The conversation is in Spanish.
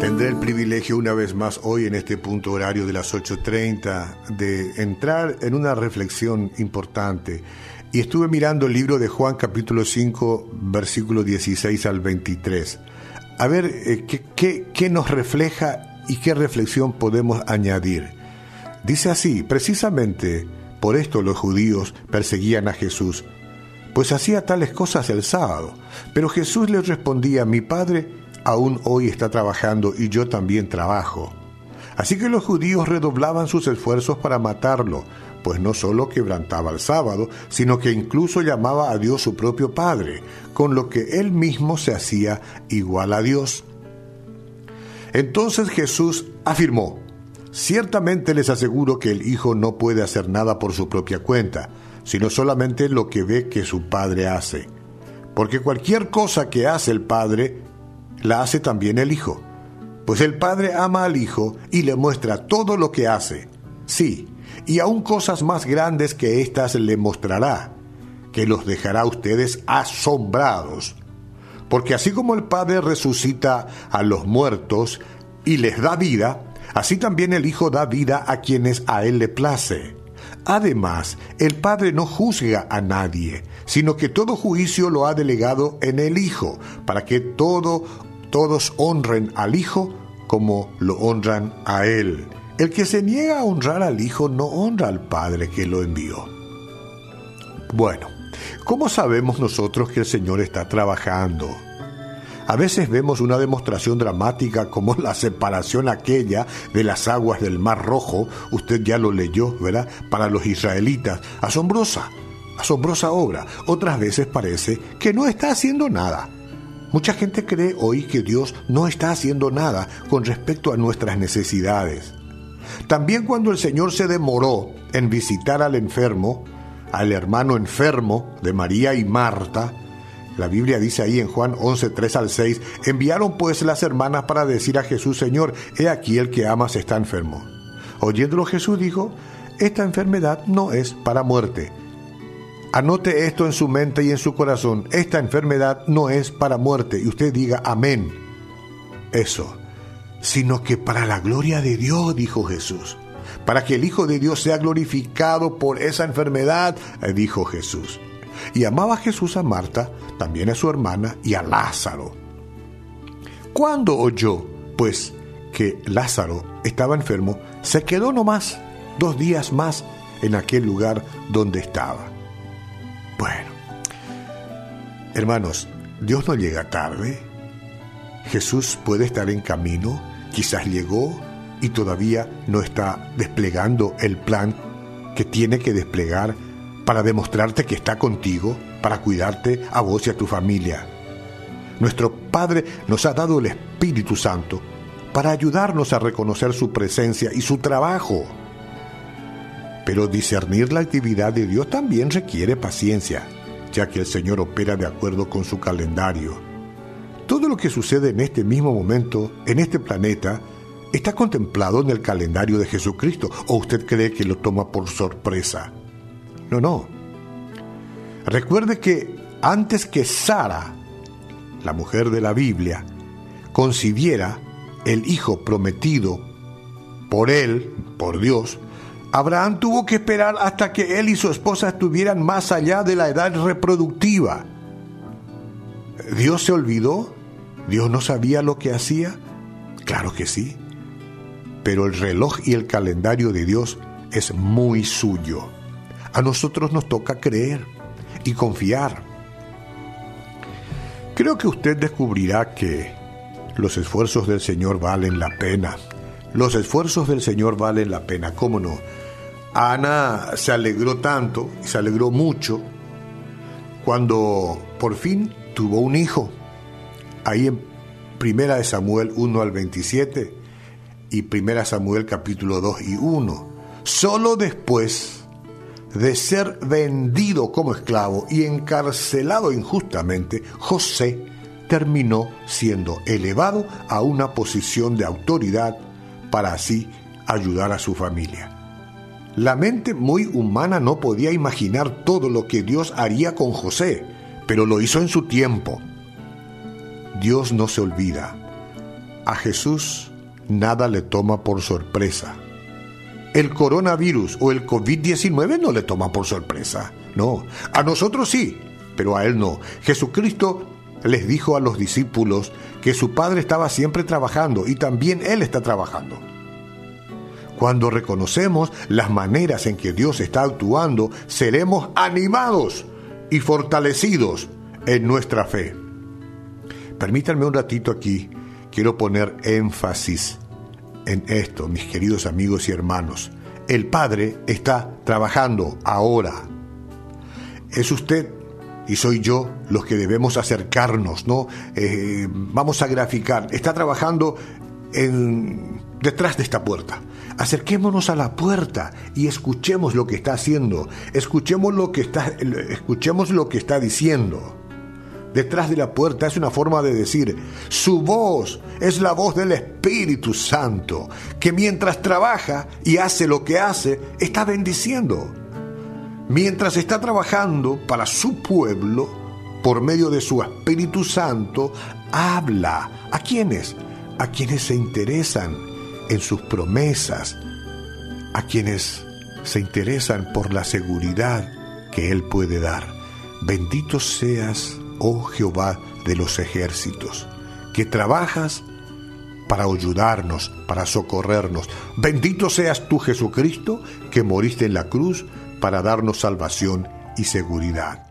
Tendré el privilegio una vez más hoy en este punto horario de las 8.30 de entrar en una reflexión importante. Y estuve mirando el libro de Juan capítulo 5 versículo 16 al 23. A ver eh, qué, qué nos refleja y qué reflexión podemos añadir. Dice así, precisamente por esto los judíos perseguían a Jesús, pues hacía tales cosas el sábado. Pero Jesús les respondía, mi Padre aún hoy está trabajando y yo también trabajo. Así que los judíos redoblaban sus esfuerzos para matarlo, pues no solo quebrantaba el sábado, sino que incluso llamaba a Dios su propio Padre, con lo que él mismo se hacía igual a Dios. Entonces Jesús afirmó, Ciertamente les aseguro que el Hijo no puede hacer nada por su propia cuenta, sino solamente lo que ve que su Padre hace. Porque cualquier cosa que hace el Padre, la hace también el Hijo. Pues el Padre ama al Hijo y le muestra todo lo que hace. Sí, y aún cosas más grandes que éstas le mostrará, que los dejará a ustedes asombrados. Porque así como el Padre resucita a los muertos y les da vida, así también el Hijo da vida a quienes a Él le place. Además, el Padre no juzga a nadie, sino que todo juicio lo ha delegado en el Hijo, para que todo, todos honren al Hijo como lo honran a Él. El que se niega a honrar al Hijo no honra al Padre que lo envió. Bueno, ¿cómo sabemos nosotros que el Señor está trabajando? A veces vemos una demostración dramática como la separación aquella de las aguas del Mar Rojo, usted ya lo leyó, ¿verdad? Para los israelitas, asombrosa, asombrosa obra. Otras veces parece que no está haciendo nada. Mucha gente cree hoy que Dios no está haciendo nada con respecto a nuestras necesidades. También cuando el Señor se demoró en visitar al enfermo, al hermano enfermo de María y Marta, la Biblia dice ahí en Juan 11, 3 al 6, enviaron pues las hermanas para decir a Jesús, Señor, he aquí el que amas está enfermo. Oyéndolo Jesús dijo, esta enfermedad no es para muerte. Anote esto en su mente y en su corazón, esta enfermedad no es para muerte. Y usted diga, amén. Eso, sino que para la gloria de Dios, dijo Jesús. Para que el Hijo de Dios sea glorificado por esa enfermedad, dijo Jesús. Y amaba Jesús a Marta, también a su hermana y a Lázaro. Cuando oyó, pues, que Lázaro estaba enfermo, se quedó nomás dos días más en aquel lugar donde estaba. Bueno, hermanos, Dios no llega tarde. Jesús puede estar en camino, quizás llegó y todavía no está desplegando el plan que tiene que desplegar para demostrarte que está contigo, para cuidarte a vos y a tu familia. Nuestro Padre nos ha dado el Espíritu Santo para ayudarnos a reconocer su presencia y su trabajo. Pero discernir la actividad de Dios también requiere paciencia, ya que el Señor opera de acuerdo con su calendario. Todo lo que sucede en este mismo momento, en este planeta, está contemplado en el calendario de Jesucristo, o usted cree que lo toma por sorpresa. No, no. Recuerde que antes que Sara, la mujer de la Biblia, concibiera el hijo prometido por él, por Dios, Abraham tuvo que esperar hasta que él y su esposa estuvieran más allá de la edad reproductiva. ¿Dios se olvidó? ¿Dios no sabía lo que hacía? Claro que sí. Pero el reloj y el calendario de Dios es muy suyo. A nosotros nos toca creer y confiar. Creo que usted descubrirá que los esfuerzos del Señor valen la pena. Los esfuerzos del Señor valen la pena, ¿cómo no? Ana se alegró tanto se alegró mucho cuando por fin tuvo un hijo. Ahí en Primera de Samuel 1 al 27 y Primera Samuel capítulo 2 y 1. Solo después de ser vendido como esclavo y encarcelado injustamente, José terminó siendo elevado a una posición de autoridad para así ayudar a su familia. La mente muy humana no podía imaginar todo lo que Dios haría con José, pero lo hizo en su tiempo. Dios no se olvida. A Jesús nada le toma por sorpresa. El coronavirus o el COVID-19 no le toma por sorpresa. No, a nosotros sí, pero a él no. Jesucristo les dijo a los discípulos que su Padre estaba siempre trabajando y también Él está trabajando. Cuando reconocemos las maneras en que Dios está actuando, seremos animados y fortalecidos en nuestra fe. Permítanme un ratito aquí, quiero poner énfasis en esto, mis queridos amigos y hermanos. El Padre está trabajando ahora. Es usted y soy yo los que debemos acercarnos, ¿no? Eh, vamos a graficar. Está trabajando en, detrás de esta puerta. Acerquémonos a la puerta y escuchemos lo que está haciendo. Escuchemos lo que está, escuchemos lo que está diciendo. Detrás de la puerta es una forma de decir, su voz es la voz del Espíritu Santo, que mientras trabaja y hace lo que hace, está bendiciendo. Mientras está trabajando para su pueblo, por medio de su Espíritu Santo, habla. ¿A quiénes? A quienes se interesan en sus promesas, a quienes se interesan por la seguridad que Él puede dar. Bendito seas, oh Jehová de los ejércitos, que trabajas para ayudarnos, para socorrernos. Bendito seas tú, Jesucristo, que moriste en la cruz para darnos salvación y seguridad.